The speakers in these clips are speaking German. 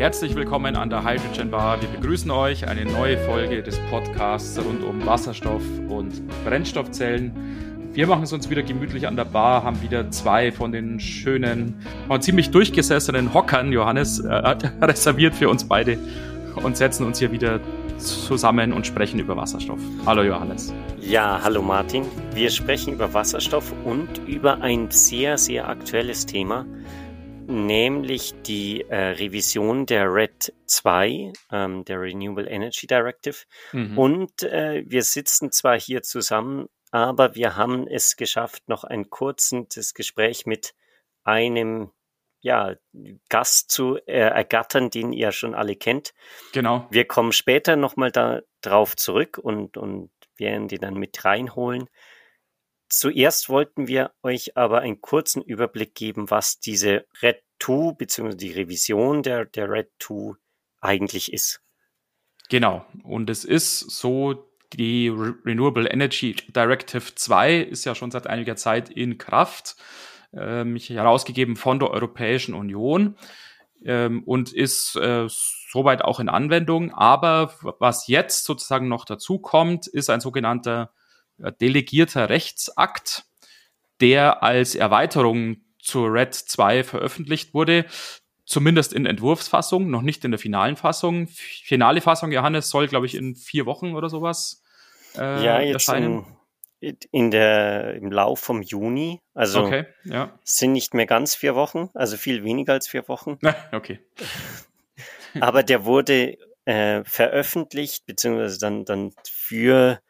Herzlich willkommen an der Hydrogen Bar. Wir begrüßen euch eine neue Folge des Podcasts rund um Wasserstoff und Brennstoffzellen. Wir machen es uns wieder gemütlich an der Bar, haben wieder zwei von den schönen, ziemlich durchgesessenen Hockern, Johannes, äh, reserviert für uns beide und setzen uns hier wieder zusammen und sprechen über Wasserstoff. Hallo Johannes. Ja, hallo Martin. Wir sprechen über Wasserstoff und über ein sehr, sehr aktuelles Thema, nämlich die äh, Revision der RED 2, ähm, der Renewable Energy Directive. Mhm. Und äh, wir sitzen zwar hier zusammen, aber wir haben es geschafft, noch ein kurzes Gespräch mit einem ja, Gast zu äh, ergattern, den ihr schon alle kennt. Genau. Wir kommen später nochmal da drauf zurück und, und werden die dann mit reinholen. Zuerst wollten wir euch aber einen kurzen Überblick geben, was diese Red 2 bzw. die Revision der, der Red 2 eigentlich ist. Genau. Und es ist so, die Renewable Energy Directive 2 ist ja schon seit einiger Zeit in Kraft, ähm, herausgegeben von der Europäischen Union ähm, und ist äh, soweit auch in Anwendung. Aber was jetzt sozusagen noch dazu kommt, ist ein sogenannter delegierter Rechtsakt, der als Erweiterung zur RED 2 veröffentlicht wurde. Zumindest in Entwurfsfassung, noch nicht in der finalen Fassung. Finale Fassung, Johannes, soll, glaube ich, in vier Wochen oder sowas äh, ja, jetzt erscheinen. In, in der, im Lauf vom Juni. Also okay, ja. sind nicht mehr ganz vier Wochen, also viel weniger als vier Wochen. okay. Aber der wurde äh, veröffentlicht, beziehungsweise dann, dann für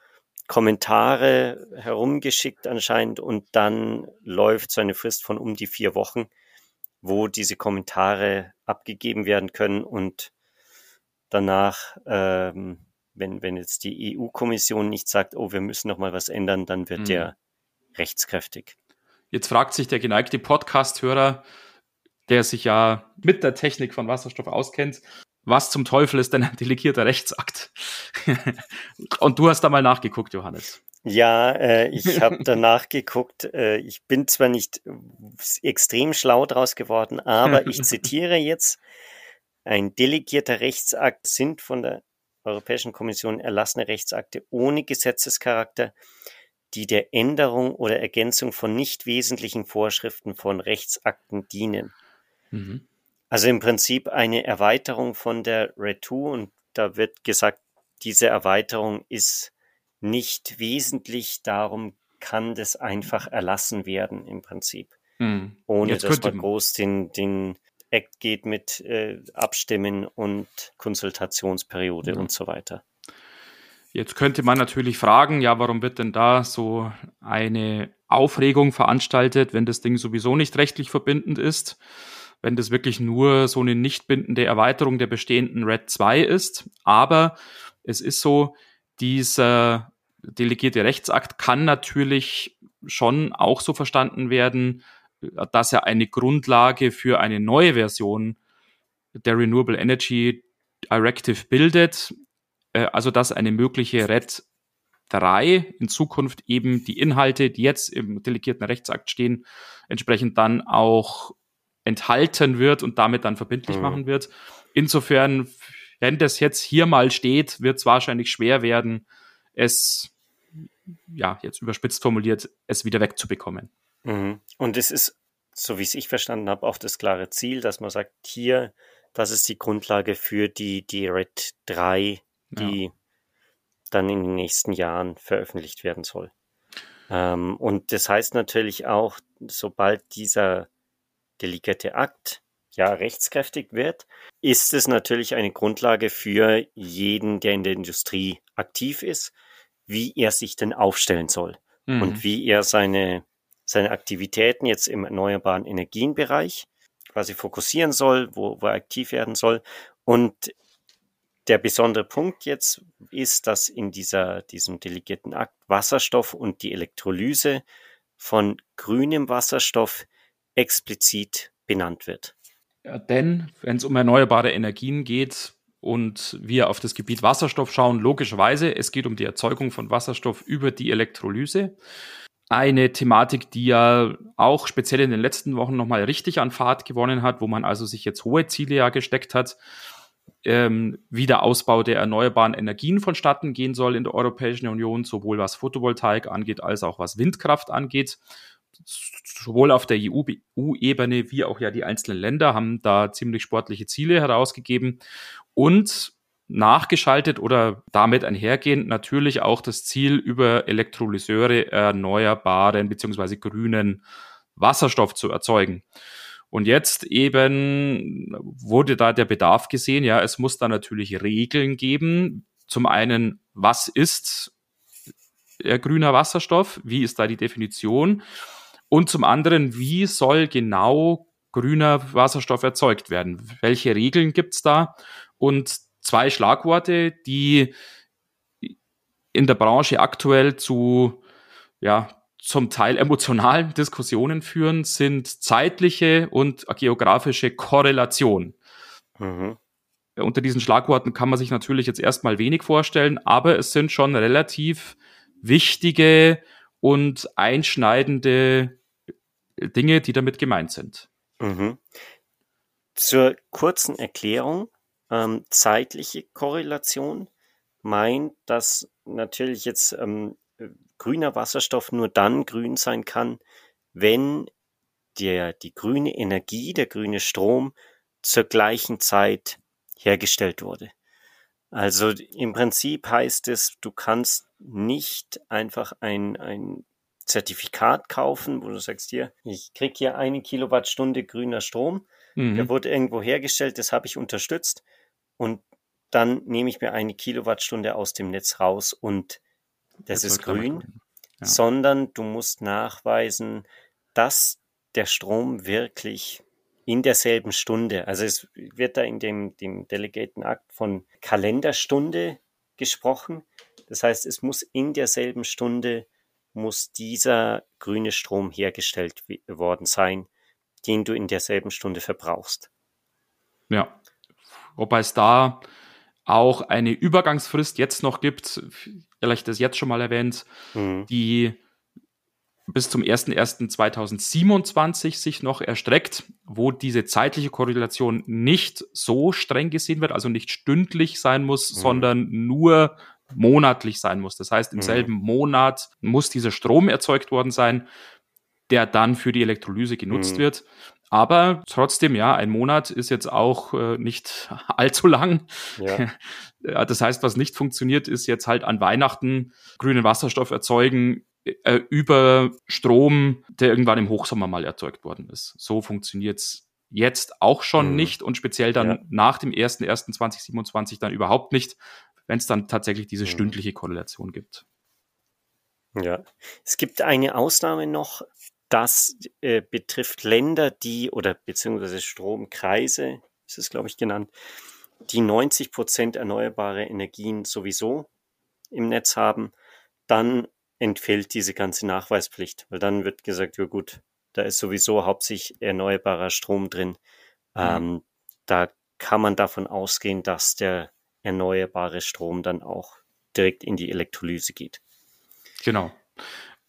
Kommentare herumgeschickt anscheinend und dann läuft so eine Frist von um die vier Wochen, wo diese Kommentare abgegeben werden können und danach, ähm, wenn, wenn jetzt die EU-Kommission nicht sagt, oh, wir müssen noch mal was ändern, dann wird mhm. der rechtskräftig. Jetzt fragt sich der geneigte Podcast-Hörer, der sich ja mit der Technik von Wasserstoff auskennt, was zum Teufel ist denn ein delegierter Rechtsakt? Und du hast da mal nachgeguckt, Johannes. Ja, äh, ich habe da nachgeguckt. Äh, ich bin zwar nicht extrem schlau draus geworden, aber ich zitiere jetzt, ein delegierter Rechtsakt sind von der Europäischen Kommission erlassene Rechtsakte ohne Gesetzescharakter, die der Änderung oder Ergänzung von nicht wesentlichen Vorschriften von Rechtsakten dienen. Mhm. Also im Prinzip eine Erweiterung von der Red 2 und da wird gesagt, diese Erweiterung ist nicht wesentlich, darum kann das einfach erlassen werden im Prinzip. Hm. Ohne dass man groß den, den Act geht mit äh, Abstimmen und Konsultationsperiode ja. und so weiter. Jetzt könnte man natürlich fragen, ja, warum wird denn da so eine Aufregung veranstaltet, wenn das Ding sowieso nicht rechtlich verbindend ist? Wenn das wirklich nur so eine nicht bindende Erweiterung der bestehenden Red 2 ist. Aber es ist so, dieser delegierte Rechtsakt kann natürlich schon auch so verstanden werden, dass er eine Grundlage für eine neue Version der Renewable Energy Directive bildet, äh, also dass eine mögliche RED 3 in Zukunft eben die Inhalte, die jetzt im delegierten Rechtsakt stehen, entsprechend dann auch enthalten wird und damit dann verbindlich mhm. machen wird. Insofern, wenn das jetzt hier mal steht, wird es wahrscheinlich schwer werden, es, ja, jetzt überspitzt formuliert, es wieder wegzubekommen. Mhm. Und es ist, so wie es ich verstanden habe, auch das klare Ziel, dass man sagt, hier, das ist die Grundlage für die, die Red 3, die ja. dann in den nächsten Jahren veröffentlicht werden soll. Ähm, und das heißt natürlich auch, sobald dieser delegierte Akt ja rechtskräftig wird, ist es natürlich eine Grundlage für jeden, der in der Industrie aktiv ist, wie er sich denn aufstellen soll mhm. und wie er seine, seine Aktivitäten jetzt im erneuerbaren Energienbereich quasi fokussieren soll, wo, wo er aktiv werden soll. Und der besondere Punkt jetzt ist, dass in dieser, diesem delegierten Akt Wasserstoff und die Elektrolyse von grünem Wasserstoff explizit benannt wird. Ja, denn wenn es um erneuerbare Energien geht und wir auf das Gebiet Wasserstoff schauen, logischerweise, es geht um die Erzeugung von Wasserstoff über die Elektrolyse. eine Thematik, die ja auch speziell in den letzten Wochen nochmal richtig an Fahrt gewonnen hat, wo man also sich jetzt hohe Ziele ja gesteckt hat, ähm, wie der Ausbau der erneuerbaren Energien vonstatten gehen soll in der Europäischen Union, sowohl was Photovoltaik angeht, als auch was Windkraft angeht. Sowohl auf der EU-Ebene wie auch ja die einzelnen Länder haben da ziemlich sportliche Ziele herausgegeben und nachgeschaltet oder damit einhergehend natürlich auch das Ziel über Elektrolyseure erneuerbaren bzw. grünen Wasserstoff zu erzeugen. Und jetzt eben wurde da der Bedarf gesehen, ja, es muss da natürlich Regeln geben. Zum einen, was ist grüner Wasserstoff? Wie ist da die Definition? Und zum anderen, wie soll genau grüner Wasserstoff erzeugt werden? Welche Regeln gibt's da? Und zwei Schlagworte, die in der Branche aktuell zu ja, zum Teil emotionalen Diskussionen führen, sind zeitliche und geografische Korrelation. Mhm. Unter diesen Schlagworten kann man sich natürlich jetzt erstmal wenig vorstellen, aber es sind schon relativ wichtige und einschneidende Dinge, die damit gemeint sind. Mhm. Zur kurzen Erklärung, ähm, zeitliche Korrelation meint, dass natürlich jetzt ähm, grüner Wasserstoff nur dann grün sein kann, wenn der, die grüne Energie, der grüne Strom zur gleichen Zeit hergestellt wurde. Also im Prinzip heißt es, du kannst nicht einfach ein, ein Zertifikat kaufen, wo du sagst, hier, ich krieg hier eine Kilowattstunde grüner Strom, mhm. der wurde irgendwo hergestellt, das habe ich unterstützt und dann nehme ich mir eine Kilowattstunde aus dem Netz raus und das ist grün, ja. sondern du musst nachweisen, dass der Strom wirklich in derselben Stunde, also es wird da in dem, dem Delegaten Akt von Kalenderstunde gesprochen. Das heißt, es muss in derselben Stunde muss dieser grüne Strom hergestellt worden sein, den du in derselben Stunde verbrauchst. Ja, wobei es da auch eine Übergangsfrist jetzt noch gibt, vielleicht das jetzt schon mal erwähnt, mhm. die bis zum 01.01.2027 sich noch erstreckt, wo diese zeitliche Korrelation nicht so streng gesehen wird, also nicht stündlich sein muss, mhm. sondern nur monatlich sein muss. Das heißt, im mhm. selben Monat muss dieser Strom erzeugt worden sein, der dann für die Elektrolyse genutzt mhm. wird. Aber trotzdem, ja, ein Monat ist jetzt auch äh, nicht allzu lang. Ja. Das heißt, was nicht funktioniert, ist jetzt halt an Weihnachten grünen Wasserstoff erzeugen äh, über Strom, der irgendwann im Hochsommer mal erzeugt worden ist. So funktioniert's jetzt auch schon mhm. nicht und speziell dann ja. nach dem 1.1.2027 dann überhaupt nicht, wenn es dann tatsächlich diese mhm. stündliche Korrelation gibt. Ja, es gibt eine Ausnahme noch, das äh, betrifft Länder, die oder beziehungsweise Stromkreise, ist es glaube ich genannt, die 90 Prozent erneuerbare Energien sowieso im Netz haben, dann entfällt diese ganze Nachweispflicht, weil dann wird gesagt, ja gut, da ist sowieso hauptsächlich erneuerbarer Strom drin. Mhm. Ähm, da kann man davon ausgehen, dass der erneuerbare Strom dann auch direkt in die Elektrolyse geht. Genau.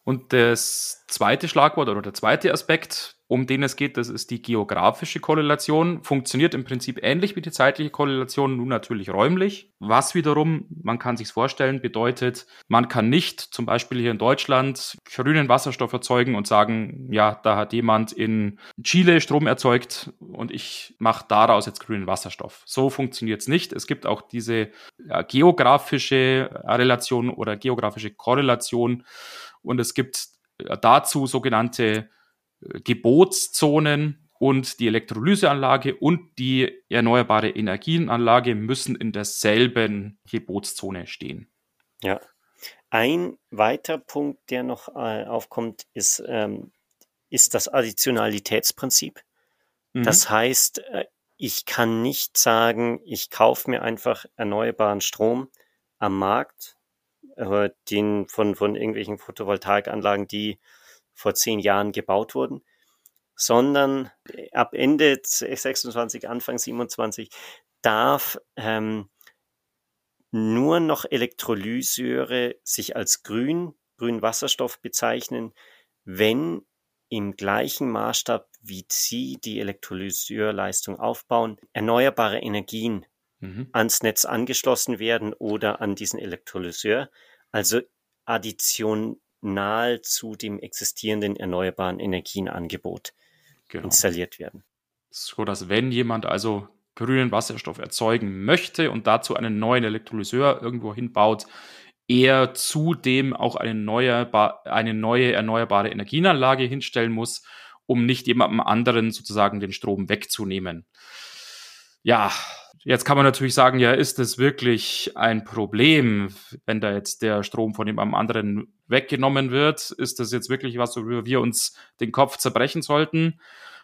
Und das zweite Schlagwort oder der zweite Aspekt, um den es geht, das ist die geografische Korrelation. Funktioniert im Prinzip ähnlich wie die zeitliche Korrelation, nun natürlich räumlich. Was wiederum, man kann sich vorstellen, bedeutet, man kann nicht zum Beispiel hier in Deutschland grünen Wasserstoff erzeugen und sagen, ja, da hat jemand in Chile Strom erzeugt und ich mache daraus jetzt grünen Wasserstoff. So funktioniert es nicht. Es gibt auch diese ja, geografische Relation oder geografische Korrelation und es gibt dazu sogenannte Gebotszonen und die Elektrolyseanlage und die erneuerbare Energienanlage müssen in derselben Gebotszone stehen. Ja. Ein weiterer Punkt, der noch äh, aufkommt, ist, ähm, ist das Additionalitätsprinzip. Mhm. Das heißt, äh, ich kann nicht sagen, ich kaufe mir einfach erneuerbaren Strom am Markt, äh, den von, von irgendwelchen Photovoltaikanlagen, die vor zehn Jahren gebaut wurden, sondern ab Ende 26, Anfang 27 darf ähm, nur noch Elektrolyseure sich als grün, grünen Wasserstoff bezeichnen, wenn im gleichen Maßstab, wie Sie die Elektrolyseurleistung aufbauen, erneuerbare Energien mhm. ans Netz angeschlossen werden oder an diesen Elektrolyseur, also additional zu dem existierenden erneuerbaren Energienangebot genau. installiert werden. So dass wenn jemand also grünen Wasserstoff erzeugen möchte und dazu einen neuen Elektrolyseur irgendwo hinbaut, er zudem auch eine neue, eine neue erneuerbare Energienanlage hinstellen muss, um nicht jemandem anderen sozusagen den Strom wegzunehmen. Ja, jetzt kann man natürlich sagen, ja, ist es wirklich ein Problem, wenn da jetzt der Strom von jemandem anderen weggenommen wird? Ist das jetzt wirklich was, worüber wir uns den Kopf zerbrechen sollten?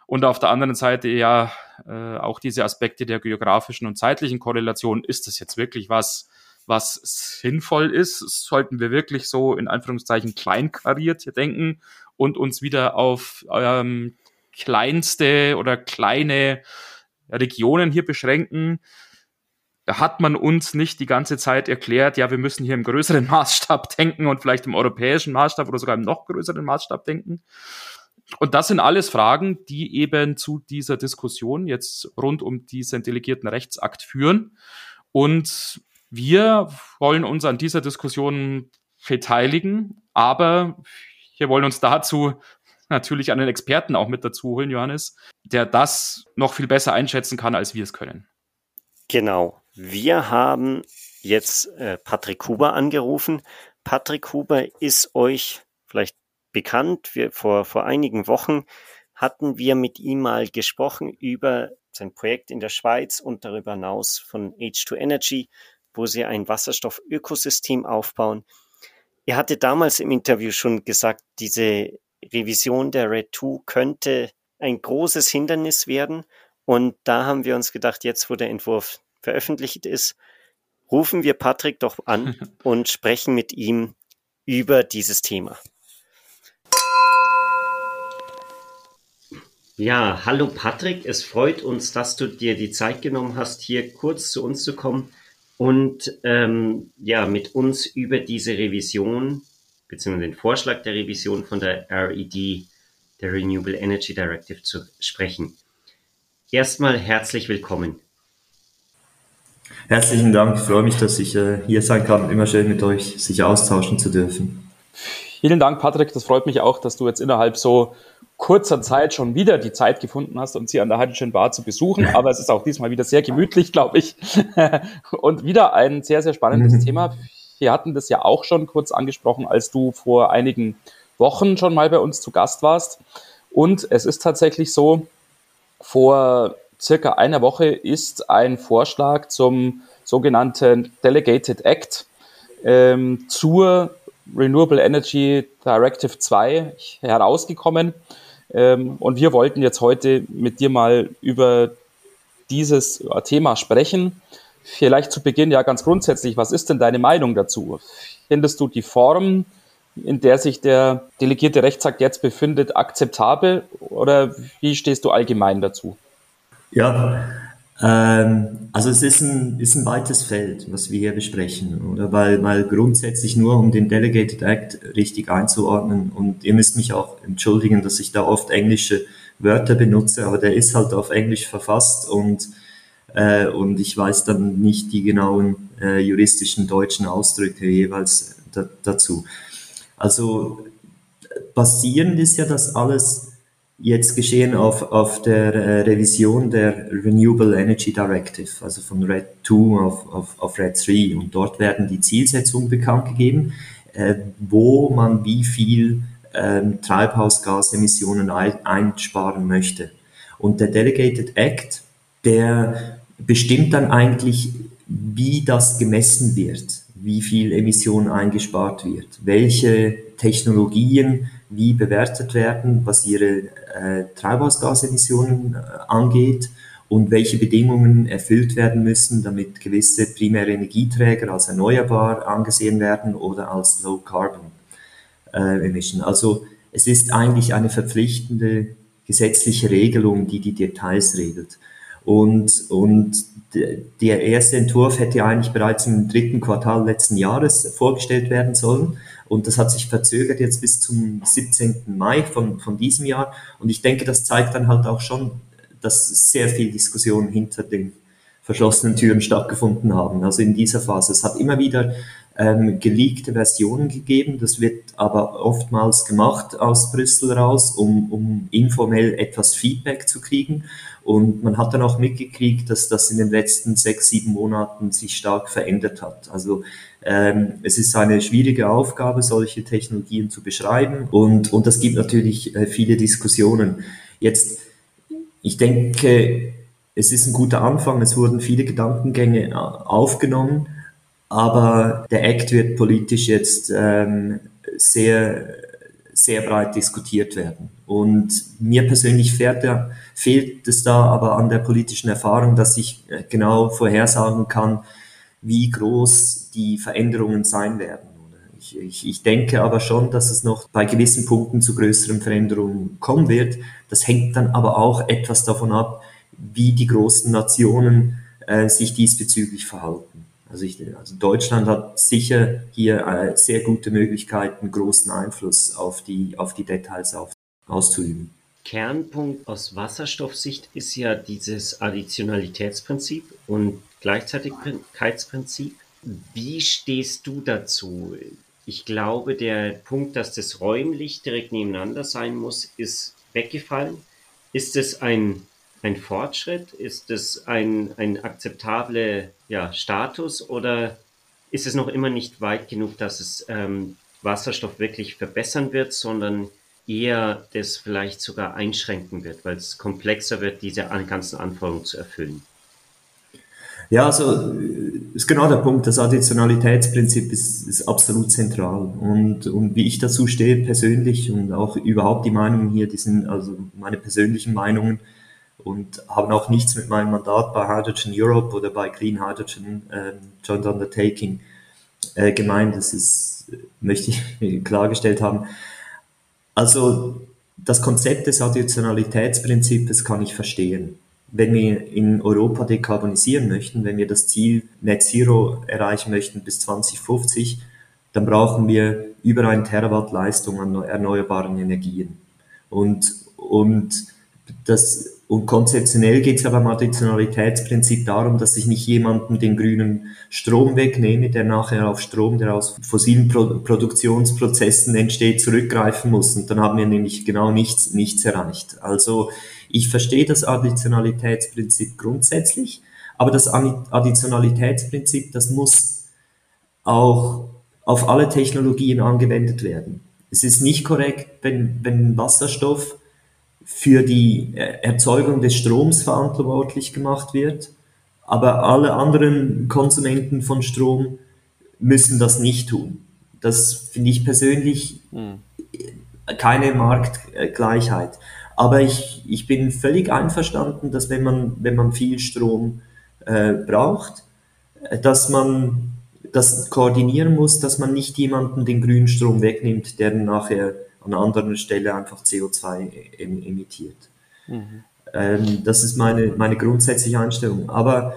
Und auf der anderen Seite ja äh, auch diese Aspekte der geografischen und zeitlichen Korrelation. Ist das jetzt wirklich was, was sinnvoll ist? Sollten wir wirklich so in Anführungszeichen kleinkariert hier denken und uns wieder auf ähm, kleinste oder kleine Regionen hier beschränken? Hat man uns nicht die ganze Zeit erklärt, ja, wir müssen hier im größeren Maßstab denken und vielleicht im europäischen Maßstab oder sogar im noch größeren Maßstab denken. Und das sind alles Fragen, die eben zu dieser Diskussion jetzt rund um diesen delegierten Rechtsakt führen. Und wir wollen uns an dieser Diskussion beteiligen, aber wir wollen uns dazu natürlich einen Experten auch mit dazu holen, Johannes, der das noch viel besser einschätzen kann, als wir es können. Genau. Wir haben jetzt äh, Patrick Huber angerufen. Patrick Huber ist euch vielleicht bekannt. Wir, vor, vor einigen Wochen hatten wir mit ihm mal gesprochen über sein Projekt in der Schweiz und darüber hinaus von H2 Energy, wo sie ein Wasserstoffökosystem aufbauen. Er hatte damals im Interview schon gesagt, diese Revision der RED 2 könnte ein großes Hindernis werden. Und da haben wir uns gedacht, jetzt wo der Entwurf veröffentlicht ist, rufen wir Patrick doch an und sprechen mit ihm über dieses Thema. Ja, hallo Patrick, es freut uns, dass du dir die Zeit genommen hast, hier kurz zu uns zu kommen und ähm, ja, mit uns über diese Revision bzw. den Vorschlag der Revision von der RED, der Renewable Energy Directive, zu sprechen. Erstmal herzlich willkommen. Herzlichen Dank, ich freue mich, dass ich äh, hier sein kann. Immer schön mit euch sich austauschen zu dürfen. Vielen Dank, Patrick. Das freut mich auch, dass du jetzt innerhalb so kurzer Zeit schon wieder die Zeit gefunden hast, uns hier an der Hydrogen Bar zu besuchen. Aber es ist auch diesmal wieder sehr gemütlich, glaube ich. Und wieder ein sehr, sehr spannendes mhm. Thema. Wir hatten das ja auch schon kurz angesprochen, als du vor einigen Wochen schon mal bei uns zu Gast warst. Und es ist tatsächlich so, vor circa einer Woche ist ein Vorschlag zum sogenannten Delegated Act ähm, zur Renewable Energy Directive 2 herausgekommen. Ähm, und wir wollten jetzt heute mit dir mal über dieses Thema sprechen. Vielleicht zu Beginn ja ganz grundsätzlich, was ist denn deine Meinung dazu? Findest du die Form, in der sich der delegierte Rechtsakt jetzt befindet, akzeptabel oder wie stehst du allgemein dazu? Ja, ähm, also es ist ein, ist ein weites Feld, was wir hier besprechen, oder? Weil, weil grundsätzlich nur um den Delegated Act richtig einzuordnen und ihr müsst mich auch entschuldigen, dass ich da oft englische Wörter benutze, aber der ist halt auf Englisch verfasst und äh, und ich weiß dann nicht die genauen äh, juristischen deutschen Ausdrücke jeweils da, dazu. Also basierend ist ja das alles jetzt geschehen auf, auf der äh, Revision der Renewable Energy Directive, also von RED 2 auf, auf, auf RED 3. Und dort werden die Zielsetzungen bekannt gegeben, äh, wo man wie viel ähm, Treibhausgasemissionen ein, einsparen möchte. Und der Delegated Act, der bestimmt dann eigentlich, wie das gemessen wird, wie viel Emissionen eingespart wird, welche Technologien wie bewertet werden, was ihre äh, Treibhausgasemissionen äh, angeht und welche Bedingungen erfüllt werden müssen, damit gewisse primäre Energieträger als erneuerbar angesehen werden oder als Low Carbon äh, Emission. Also es ist eigentlich eine verpflichtende gesetzliche Regelung, die die Details regelt. Und, und der erste Entwurf hätte eigentlich bereits im dritten Quartal letzten Jahres vorgestellt werden sollen. Und das hat sich verzögert jetzt bis zum 17. Mai von, von diesem Jahr. Und ich denke, das zeigt dann halt auch schon, dass sehr viel Diskussion hinter den verschlossenen Türen stattgefunden haben. Also in dieser Phase. Es hat immer wieder ähm, geleakte Versionen gegeben. Das wird aber oftmals gemacht aus Brüssel raus, um, um informell etwas Feedback zu kriegen. Und man hat dann auch mitgekriegt, dass das in den letzten sechs, sieben Monaten sich stark verändert hat. Also ähm, es ist eine schwierige Aufgabe, solche Technologien zu beschreiben. Und, und das gibt natürlich äh, viele Diskussionen. Jetzt, ich denke, es ist ein guter Anfang. Es wurden viele Gedankengänge äh, aufgenommen. Aber der Act wird politisch jetzt ähm, sehr, sehr breit diskutiert werden. Und mir persönlich fährt da, fehlt es da aber an der politischen Erfahrung, dass ich äh, genau vorhersagen kann, wie groß die Veränderungen sein werden. Ich, ich, ich denke aber schon, dass es noch bei gewissen Punkten zu größeren Veränderungen kommen wird. Das hängt dann aber auch etwas davon ab, wie die großen Nationen äh, sich diesbezüglich verhalten. Also, ich, also Deutschland hat sicher hier äh, sehr gute Möglichkeiten, großen Einfluss auf die, auf die Details auf, auszuüben. Kernpunkt aus Wasserstoffsicht ist ja dieses Additionalitätsprinzip und Gleichzeitigkeitsprinzip. Wie stehst du dazu? Ich glaube, der Punkt, dass das räumlich direkt nebeneinander sein muss, ist weggefallen. Ist es ein ein Fortschritt? Ist es ein, ein akzeptabler ja, Status oder ist es noch immer nicht weit genug, dass es ähm, Wasserstoff wirklich verbessern wird, sondern eher das vielleicht sogar einschränken wird, weil es komplexer wird, diese ganzen Anforderungen zu erfüllen? Ja, also ist genau der Punkt. Das Additionalitätsprinzip ist, ist absolut zentral. Und, und wie ich dazu stehe persönlich und auch überhaupt die Meinungen hier, die sind also meine persönlichen Meinungen, und haben auch nichts mit meinem Mandat bei Hydrogen Europe oder bei Clean Hydrogen äh, Joint Undertaking äh, gemeint. Das ist, möchte ich klargestellt haben. Also das Konzept des Additionalitätsprinzips kann ich verstehen. Wenn wir in Europa dekarbonisieren möchten, wenn wir das Ziel Net Zero erreichen möchten bis 2050, dann brauchen wir über ein Terawatt Leistung an erneuerbaren Energien. Und, und das und konzeptionell geht es aber beim Additionalitätsprinzip darum, dass ich nicht jemandem den grünen Strom wegnehme, der nachher auf Strom, der aus fossilen Pro Produktionsprozessen entsteht, zurückgreifen muss. Und dann haben wir nämlich genau nichts, nichts erreicht. Also ich verstehe das Additionalitätsprinzip grundsätzlich, aber das Additionalitätsprinzip, das muss auch auf alle Technologien angewendet werden. Es ist nicht korrekt, wenn, wenn Wasserstoff für die äh, Erzeugung des Stroms verantwortlich gemacht wird, aber alle anderen Konsumenten von Strom müssen das nicht tun. Das finde ich persönlich hm. keine Marktgleichheit. Aber ich, ich bin völlig einverstanden, dass wenn man, wenn man viel Strom äh, braucht, dass man das koordinieren muss, dass man nicht jemanden den grünen Strom wegnimmt, der nachher an anderer Stelle einfach CO2 emittiert. Mhm. Ähm, das ist meine, meine grundsätzliche Einstellung. Aber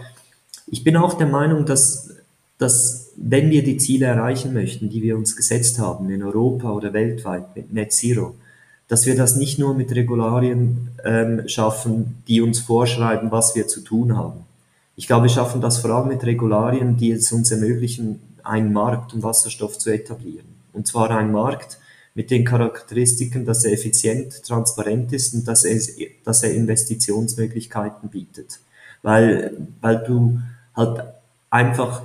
ich bin auch der Meinung, dass, dass wenn wir die Ziele erreichen möchten, die wir uns gesetzt haben, in Europa oder weltweit mit Net Zero, dass wir das nicht nur mit Regularien ähm, schaffen, die uns vorschreiben, was wir zu tun haben. Ich glaube, wir schaffen das vor allem mit Regularien, die es uns ermöglichen, einen Markt um Wasserstoff zu etablieren. Und zwar einen Markt, mit den Charakteristiken, dass er effizient, transparent ist und dass er, dass er Investitionsmöglichkeiten bietet. Weil, weil du halt einfach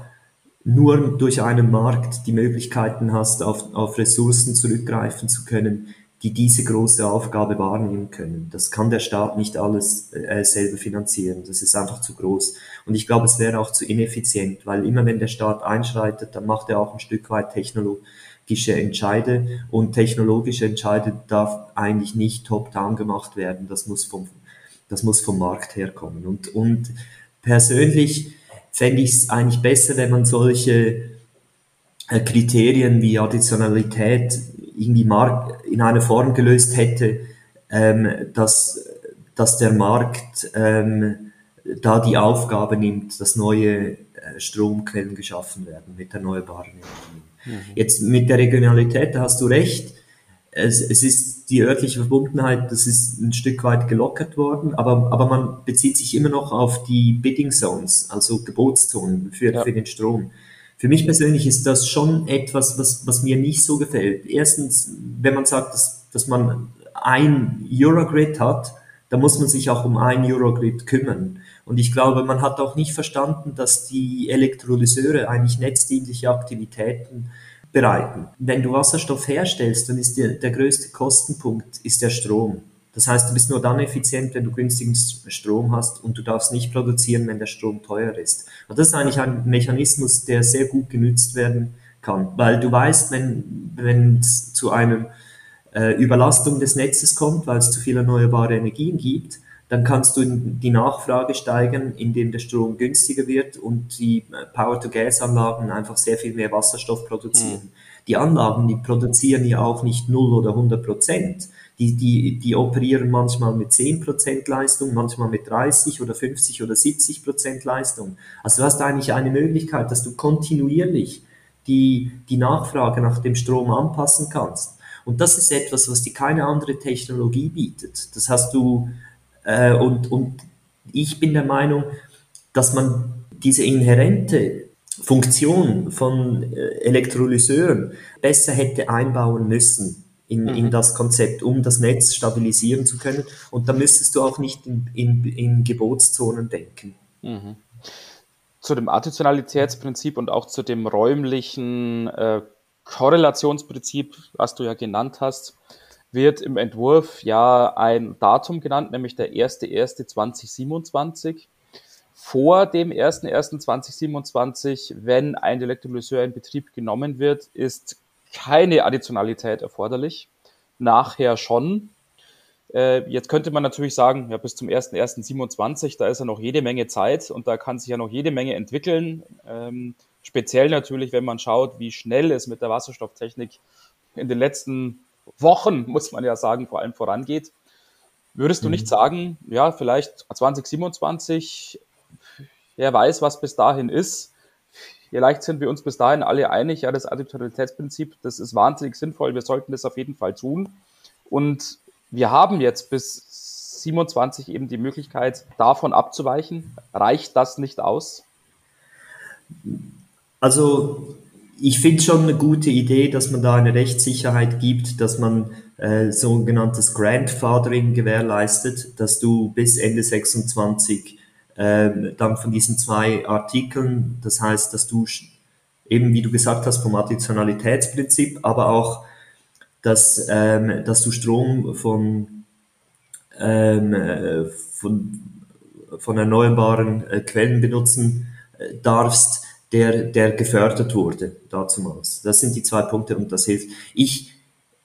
nur durch einen Markt die Möglichkeiten hast, auf, auf Ressourcen zurückgreifen zu können, die diese große Aufgabe wahrnehmen können. Das kann der Staat nicht alles äh, selber finanzieren. Das ist einfach zu groß. Und ich glaube, es wäre auch zu ineffizient, weil immer wenn der Staat einschreitet, dann macht er auch ein Stück weit Technologie Entscheide und technologische Entscheide darf eigentlich nicht top-down gemacht werden. Das muss vom, das muss vom Markt herkommen. Und, und persönlich fände ich es eigentlich besser, wenn man solche äh, Kriterien wie Additionalität irgendwie Markt in einer Form gelöst hätte, ähm, dass, dass der Markt ähm, da die Aufgabe nimmt, das neue äh, Stromquellen geschaffen werden mit erneuerbaren Energien. Mhm. Jetzt mit der Regionalität, da hast du recht. Es, es ist die örtliche Verbundenheit, das ist ein Stück weit gelockert worden, aber, aber man bezieht sich immer noch auf die Bidding Zones, also Gebotszonen für, ja. für den Strom. Für mich persönlich ist das schon etwas, was, was mir nicht so gefällt. Erstens, wenn man sagt, dass, dass man ein Eurogrid hat, da muss man sich auch um ein Eurogrid kümmern. Und ich glaube, man hat auch nicht verstanden, dass die Elektrolyseure eigentlich netzdienliche Aktivitäten bereiten. Wenn du Wasserstoff herstellst, dann ist der, der größte Kostenpunkt ist der Strom. Das heißt, du bist nur dann effizient, wenn du günstigen Strom hast und du darfst nicht produzieren, wenn der Strom teuer ist. Und das ist eigentlich ein Mechanismus, der sehr gut genützt werden kann, weil du weißt, wenn wenn es zu einer äh, Überlastung des Netzes kommt, weil es zu viele erneuerbare Energien gibt, dann kannst du die Nachfrage steigern, indem der Strom günstiger wird und die äh, Power-to-Gas-Anlagen einfach sehr viel mehr Wasserstoff produzieren. Mhm. Die Anlagen, die produzieren ja auch nicht 0 oder 100 Prozent. Die, die, die operieren manchmal mit 10 Prozent Leistung, manchmal mit 30 oder 50 oder 70 Prozent Leistung. Also du hast eigentlich eine Möglichkeit, dass du kontinuierlich die, die Nachfrage nach dem Strom anpassen kannst. Und das ist etwas, was dir keine andere Technologie bietet. Das hast du, äh, und, und ich bin der Meinung, dass man diese inhärente Funktion von äh, Elektrolyseuren besser hätte einbauen müssen in, mhm. in das Konzept, um das Netz stabilisieren zu können. Und da müsstest du auch nicht in, in, in Gebotszonen denken. Mhm. Zu dem Additionalitätsprinzip und auch zu dem räumlichen äh, Korrelationsprinzip, was du ja genannt hast, wird im Entwurf ja ein Datum genannt, nämlich der 1.1.2027. Vor dem 1.1.2027, wenn ein Elektrolyseur in Betrieb genommen wird, ist keine Additionalität erforderlich. Nachher schon. Äh, jetzt könnte man natürlich sagen, ja, bis zum 1.1.27, da ist ja noch jede Menge Zeit und da kann sich ja noch jede Menge entwickeln. Ähm, speziell natürlich, wenn man schaut, wie schnell es mit der Wasserstofftechnik in den letzten Wochen, muss man ja sagen, vor allem vorangeht. Würdest du mhm. nicht sagen, ja, vielleicht 2027, wer weiß, was bis dahin ist. Vielleicht sind wir uns bis dahin alle einig, ja, das Additionalitätsprinzip, das ist wahnsinnig sinnvoll, wir sollten das auf jeden Fall tun. Und wir haben jetzt bis 27 eben die Möglichkeit, davon abzuweichen. Reicht das nicht aus? Also ich finde schon eine gute Idee, dass man da eine Rechtssicherheit gibt, dass man äh, sogenanntes Grandfathering gewährleistet, dass du bis Ende 26 äh, dann von diesen zwei Artikeln, das heißt, dass du eben, wie du gesagt hast, vom Additionalitätsprinzip, aber auch, dass, ähm, dass du Strom von, ähm, äh, von, von erneuerbaren äh, Quellen benutzen äh, darfst, der, der gefördert wurde dazumals. Das sind die zwei Punkte und das hilft. Ich,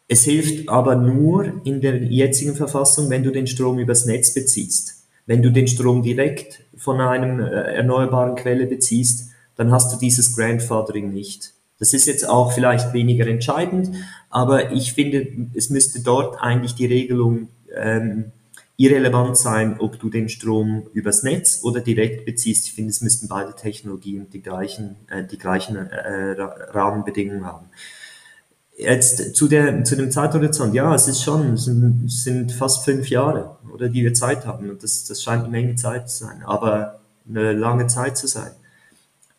es hilft aber nur in der jetzigen Verfassung, wenn du den Strom übers Netz beziehst. Wenn du den Strom direkt von einem äh, erneuerbaren Quelle beziehst, dann hast du dieses Grandfathering nicht. Das ist jetzt auch vielleicht weniger entscheidend, aber ich finde, es müsste dort eigentlich die Regelung ähm, irrelevant sein, ob du den Strom übers Netz oder direkt beziehst. Ich finde, es müssten beide Technologien die gleichen, äh, die gleichen äh, Rahmenbedingungen haben. Jetzt zu, der, zu dem Zeithorizont, ja, es ist schon, es sind, sind fast fünf Jahre, oder die wir Zeit haben. Und das, das scheint eine Menge Zeit zu sein, aber eine lange Zeit zu sein.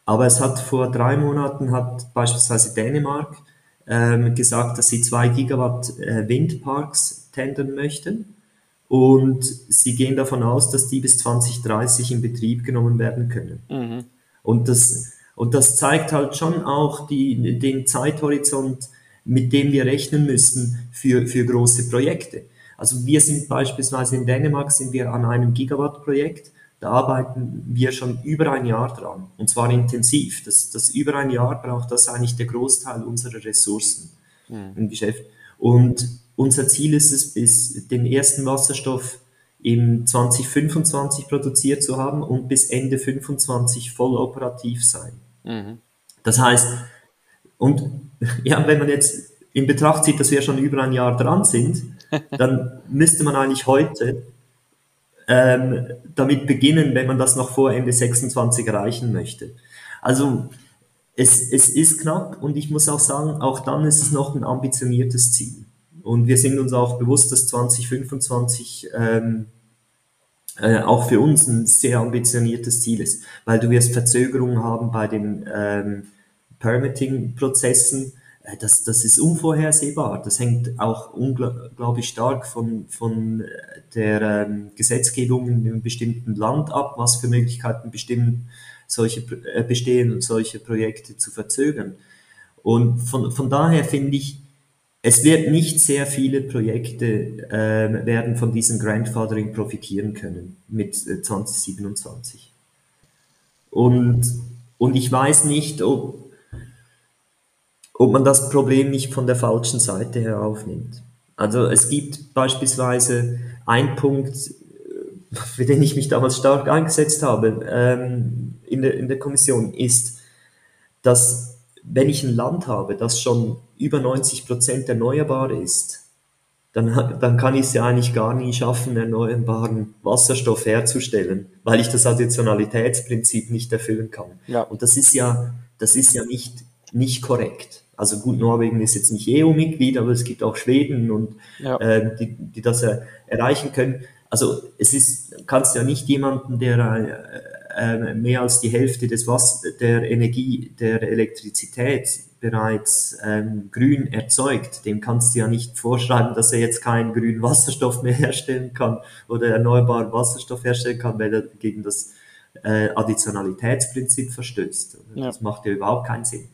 Aber es hat vor drei Monaten hat beispielsweise Dänemark ähm, gesagt, dass sie zwei Gigawatt äh, Windparks tendern möchten. Und sie gehen davon aus, dass die bis 2030 in Betrieb genommen werden können. Mhm. Und, das, und das zeigt halt schon auch die, den Zeithorizont, mit dem wir rechnen müssen für, für große Projekte. Also wir sind beispielsweise in Dänemark sind wir an einem Gigawatt-Projekt. Da arbeiten wir schon über ein Jahr dran. Und zwar intensiv. Das, das über ein Jahr braucht das eigentlich der Großteil unserer Ressourcen mhm. im Geschäft. Und unser Ziel ist es, bis den ersten Wasserstoff im 2025 produziert zu haben und bis Ende 25 voll operativ sein. Mhm. Das heißt, und ja, wenn man jetzt in Betracht zieht, dass wir schon über ein Jahr dran sind, dann müsste man eigentlich heute ähm, damit beginnen, wenn man das noch vor Ende 26 erreichen möchte. Also es, es ist knapp und ich muss auch sagen, auch dann ist es noch ein ambitioniertes Ziel. Und wir sind uns auch bewusst, dass 2025 ähm, äh, auch für uns ein sehr ambitioniertes Ziel ist, weil du wirst Verzögerungen haben bei den ähm, Permitting-Prozessen. Äh, das, das ist unvorhersehbar. Das hängt auch unglaublich stark von, von der ähm, Gesetzgebung in einem bestimmten Land ab, was für Möglichkeiten bestimmen, solche, äh, bestehen und solche Projekte zu verzögern. Und von, von daher finde ich, es wird nicht sehr viele Projekte äh, werden von diesem Grandfathering profitieren können mit 2027. Äh, und, und ich weiß nicht, ob, ob man das Problem nicht von der falschen Seite her aufnimmt. Also es gibt beispielsweise einen Punkt, äh, für den ich mich damals stark eingesetzt habe ähm, in, der, in der Kommission, ist, dass wenn ich ein Land habe, das schon über 90 Prozent erneuerbar ist, dann, dann kann ich es ja eigentlich gar nie schaffen, erneuerbaren Wasserstoff herzustellen, weil ich das Additionalitätsprinzip nicht erfüllen kann. Ja. Und das ist ja, das ist ja nicht, nicht korrekt. Also gut, Norwegen ist jetzt nicht EU-Mitglied, aber es gibt auch Schweden und ja. äh, die, die das er, erreichen können. Also es ist, kannst ja nicht jemanden, der äh, mehr als die Hälfte des Wasser, der Energie, der Elektrizität bereits ähm, grün erzeugt, dem kannst du ja nicht vorschreiben, dass er jetzt keinen grünen Wasserstoff mehr herstellen kann oder erneuerbaren Wasserstoff herstellen kann, weil er gegen das äh, Additionalitätsprinzip verstößt. Ja. Das macht ja überhaupt keinen Sinn.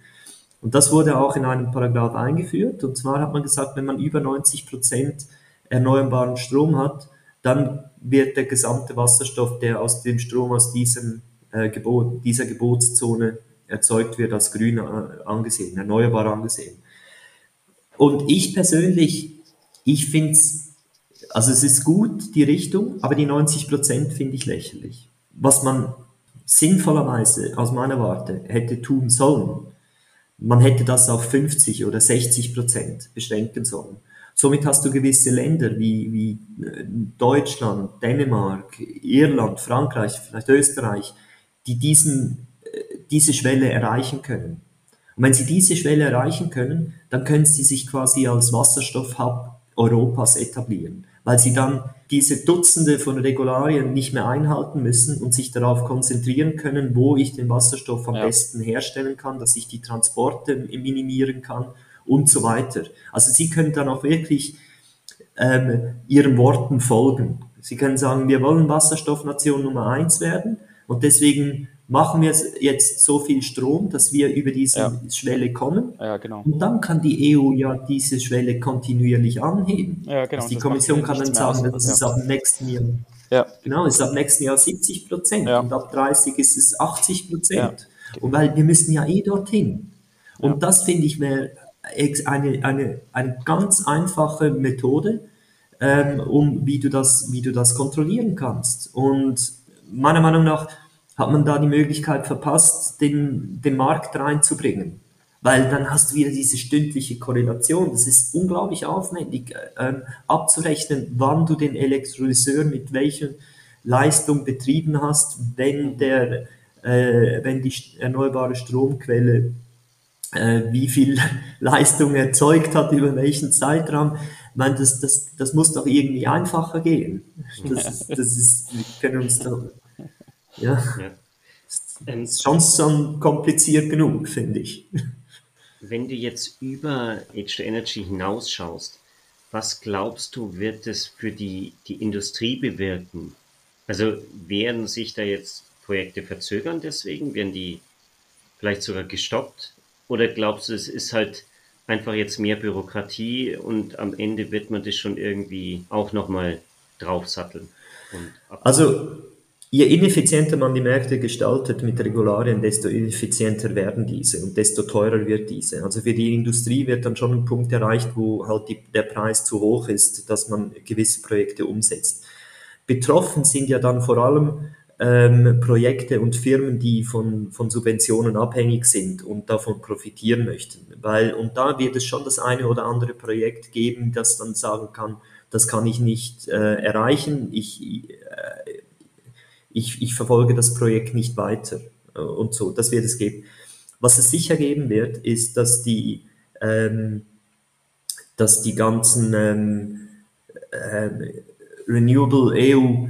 Und das wurde auch in einem Paragraph eingeführt. Und zwar hat man gesagt, wenn man über 90 Prozent erneuerbaren Strom hat, dann wird der gesamte Wasserstoff, der aus dem Strom aus diesem äh, Gebot, dieser Gebotszone erzeugt wird, als grün äh, angesehen, erneuerbar angesehen. Und ich persönlich, ich finde es, also es ist gut, die Richtung, aber die 90 Prozent finde ich lächerlich. Was man sinnvollerweise aus meiner Warte hätte tun sollen, man hätte das auf 50 oder 60 Prozent beschränken sollen. Somit hast du gewisse Länder wie, wie äh, Deutschland, Dänemark, Irland, Frankreich, vielleicht Österreich, die diesen diese Schwelle erreichen können. Und wenn sie diese Schwelle erreichen können, dann können sie sich quasi als Wasserstoffhub Europas etablieren, weil sie dann diese Dutzende von Regularien nicht mehr einhalten müssen und sich darauf konzentrieren können, wo ich den Wasserstoff am ja. besten herstellen kann, dass ich die Transporte minimieren kann und so weiter. Also sie können dann auch wirklich ähm, ihren Worten folgen. Sie können sagen, wir wollen Wasserstoffnation Nummer eins werden und deswegen machen wir jetzt so viel Strom, dass wir über diese ja. Schwelle kommen. Ja, genau. Und dann kann die EU ja diese Schwelle kontinuierlich anheben. Ja, genau. Also die Kommission kann dann sagen, das ist ab nächsten Jahr. Ja. Genau, ist ab nächsten Jahr 70 Prozent ja. und ab 30 ist es 80 Prozent. Ja. Und weil wir müssen ja eh dorthin. Und das finde ich wäre eine, eine, eine ganz einfache Methode, ähm, um wie du das, wie du das kontrollieren kannst. Und meiner Meinung nach hat man da die Möglichkeit verpasst, den, den Markt reinzubringen. Weil dann hast du wieder diese stündliche Korrelation. Das ist unglaublich aufwendig äh, abzurechnen, wann du den Elektrolyseur mit welcher Leistung betrieben hast, wenn der, äh, wenn die erneuerbare Stromquelle wie viel Leistung erzeugt hat, über welchen Zeitraum. Ich meine, das, das, das muss doch irgendwie einfacher gehen. Das ist, das ist, wir können uns da ja. ja. Ähm, ist schon, schon kompliziert genug, finde ich. Wenn du jetzt über H2 Energy hinausschaust, was glaubst du, wird es für die, die Industrie bewirken? Also werden sich da jetzt Projekte verzögern deswegen? Werden die vielleicht sogar gestoppt? Oder glaubst du, es ist halt einfach jetzt mehr Bürokratie und am Ende wird man das schon irgendwie auch nochmal draufsatteln? also Je ineffizienter man die Märkte gestaltet mit Regularien, desto ineffizienter werden diese und desto teurer wird diese. Also für die Industrie wird dann schon ein Punkt erreicht, wo halt die, der Preis zu hoch ist, dass man gewisse Projekte umsetzt. Betroffen sind ja dann vor allem ähm, Projekte und Firmen, die von, von Subventionen abhängig sind und davon profitieren möchten. Weil, und da wird es schon das eine oder andere Projekt geben, das dann sagen kann, das kann ich nicht äh, erreichen. Ich, äh, ich, ich verfolge das Projekt nicht weiter. und so. Das wird es geben. Was es sicher geben wird, ist, dass die, ähm, dass die ganzen ähm, äh, Renewable EU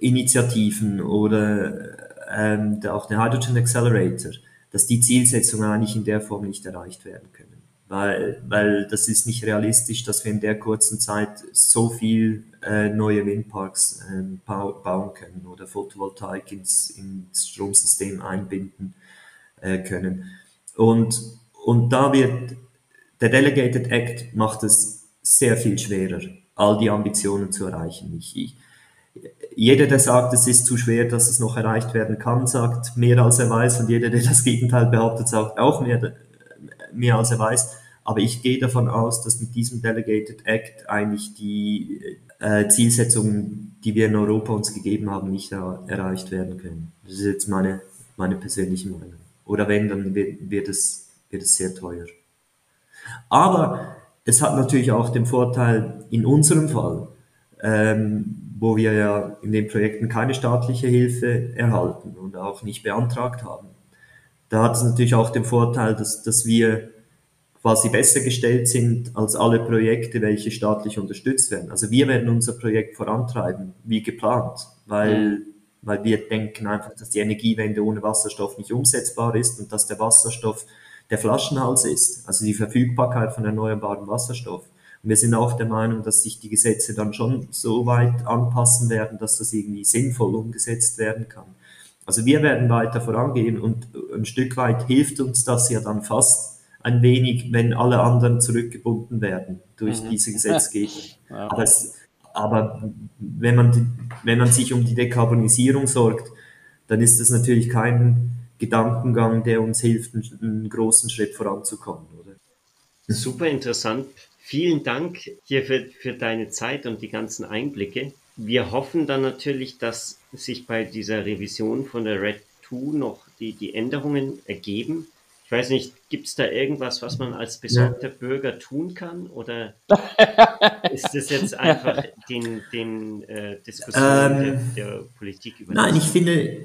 Initiativen oder ähm, auch der Hydrogen Accelerator, dass die Zielsetzungen eigentlich in der Form nicht erreicht werden können. Weil, weil das ist nicht realistisch, dass wir in der kurzen Zeit so viel äh, neue Windparks äh, bauen können oder Photovoltaik ins, ins Stromsystem einbinden äh, können. Und, und da wird der Delegated Act macht es sehr viel schwerer, all die Ambitionen zu erreichen. Ich, ich, jeder, der sagt, es ist zu schwer, dass es noch erreicht werden kann, sagt mehr als er weiß und jeder, der das Gegenteil behauptet, sagt auch mehr, mehr als er weiß. Aber ich gehe davon aus, dass mit diesem Delegated Act eigentlich die äh, Zielsetzungen, die wir in Europa uns gegeben haben, nicht er erreicht werden können. Das ist jetzt meine, meine persönliche Meinung. Oder wenn, dann wird, wird, es, wird es sehr teuer. Aber es hat natürlich auch den Vorteil in unserem Fall, ähm, wo wir ja in den Projekten keine staatliche Hilfe erhalten und auch nicht beantragt haben. Da hat es natürlich auch den Vorteil, dass, dass wir quasi besser gestellt sind als alle Projekte, welche staatlich unterstützt werden. Also wir werden unser Projekt vorantreiben, wie geplant, weil, mhm. weil wir denken einfach, dass die Energiewende ohne Wasserstoff nicht umsetzbar ist und dass der Wasserstoff der Flaschenhals ist, also die Verfügbarkeit von erneuerbarem Wasserstoff. Wir sind auch der Meinung, dass sich die Gesetze dann schon so weit anpassen werden, dass das irgendwie sinnvoll umgesetzt werden kann. Also wir werden weiter vorangehen und ein Stück weit hilft uns das ja dann fast ein wenig, wenn alle anderen zurückgebunden werden durch mhm. diese Gesetzgebung. Ja. Aber, es, aber wenn, man, wenn man sich um die Dekarbonisierung sorgt, dann ist das natürlich kein Gedankengang, der uns hilft, einen, einen großen Schritt voranzukommen. Oder? Super interessant. Vielen Dank hier für, für deine Zeit und die ganzen Einblicke. Wir hoffen dann natürlich, dass sich bei dieser Revision von der Red 2 noch die, die Änderungen ergeben. Ich weiß nicht, gibt es da irgendwas, was man als besorgter ja. Bürger tun kann? Oder ist das jetzt einfach den, den äh, Diskussionen ähm, der, der, Politik über? Nein, ich finde,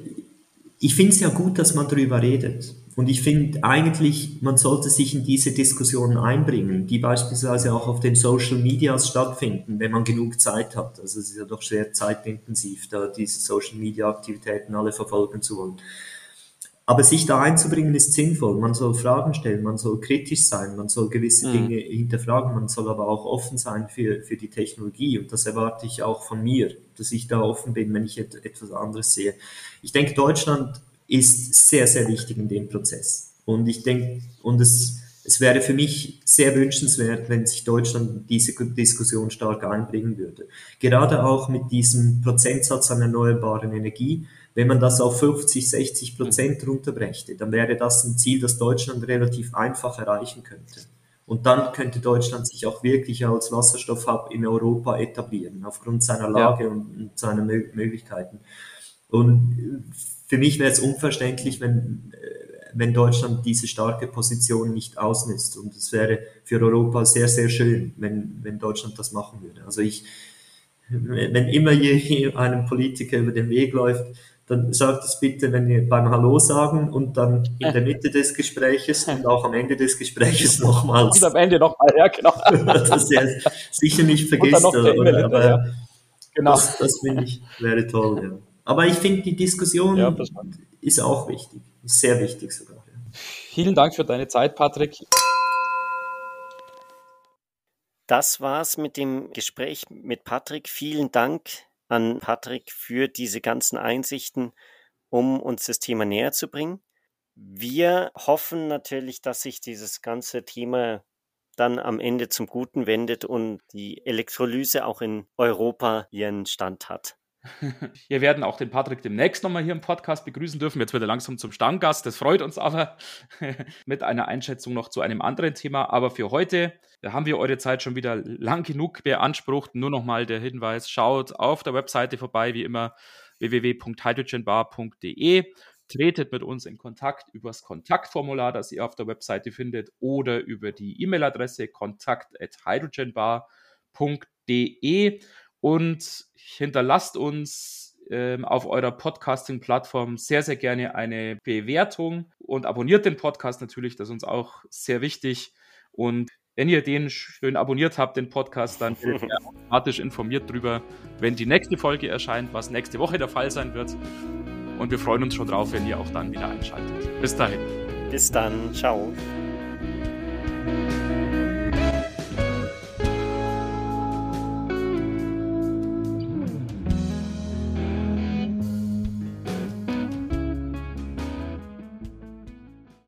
ich finde es ja gut, dass man darüber redet. Und ich finde eigentlich, man sollte sich in diese Diskussionen einbringen, die beispielsweise auch auf den Social Medias stattfinden, wenn man genug Zeit hat. Also es ist ja doch sehr zeitintensiv, da diese Social Media Aktivitäten alle verfolgen zu wollen. Aber sich da einzubringen ist sinnvoll. Man soll Fragen stellen, man soll kritisch sein, man soll gewisse mhm. Dinge hinterfragen, man soll aber auch offen sein für, für die Technologie. Und das erwarte ich auch von mir, dass ich da offen bin, wenn ich etwas anderes sehe. Ich denke, Deutschland ist sehr, sehr wichtig in dem Prozess. Und ich denke, und es, es wäre für mich sehr wünschenswert, wenn sich Deutschland diese Diskussion stark einbringen würde. Gerade auch mit diesem Prozentsatz an erneuerbaren Energie. Wenn man das auf 50, 60 Prozent runterbrächte, dann wäre das ein Ziel, das Deutschland relativ einfach erreichen könnte. Und dann könnte Deutschland sich auch wirklich als Wasserstoffhub in Europa etablieren, aufgrund seiner Lage ja. und, seiner Möglichkeiten. Und für mich wäre es unverständlich, wenn, äh, wenn Deutschland diese starke Position nicht ausnutzt. Und es wäre für Europa sehr, sehr schön, wenn, wenn Deutschland das machen würde. Also ich, wenn immer je einem Politiker über den Weg läuft, dann sagt es bitte, wenn ihr beim Hallo sagen und dann in der Mitte des Gespräches und auch am Ende des Gespräches nochmals. Und am Ende nochmal, ja, genau. das er sicher nicht vergisst. Oder, aber ja. genau. das, das finde ich, wäre toll, ja. Aber ich finde, die Diskussion ja, ist auch wichtig, ist sehr wichtig sogar. Ja. Vielen Dank für deine Zeit, Patrick. Das war's mit dem Gespräch mit Patrick. Vielen Dank an Patrick für diese ganzen Einsichten, um uns das Thema näher zu bringen. Wir hoffen natürlich, dass sich dieses ganze Thema dann am Ende zum Guten wendet und die Elektrolyse auch in Europa ihren Stand hat. Wir werden auch den Patrick demnächst nochmal hier im Podcast begrüßen dürfen. Jetzt wird er langsam zum Stammgast. Das freut uns aber mit einer Einschätzung noch zu einem anderen Thema. Aber für heute haben wir eure Zeit schon wieder lang genug beansprucht. Nur nochmal der Hinweis: Schaut auf der Webseite vorbei, wie immer www.hydrogenbar.de. Tretet mit uns in Kontakt über das Kontaktformular, das ihr auf der Webseite findet, oder über die E-Mail-Adresse kontakt.hydrogenbar.de und hinterlasst uns ähm, auf eurer Podcasting-Plattform sehr, sehr gerne eine Bewertung und abonniert den Podcast natürlich, das ist uns auch sehr wichtig. Und wenn ihr den schön abonniert habt, den Podcast, dann werdet ihr automatisch informiert darüber, wenn die nächste Folge erscheint, was nächste Woche der Fall sein wird. Und wir freuen uns schon drauf, wenn ihr auch dann wieder einschaltet. Bis dahin. Bis dann. Ciao.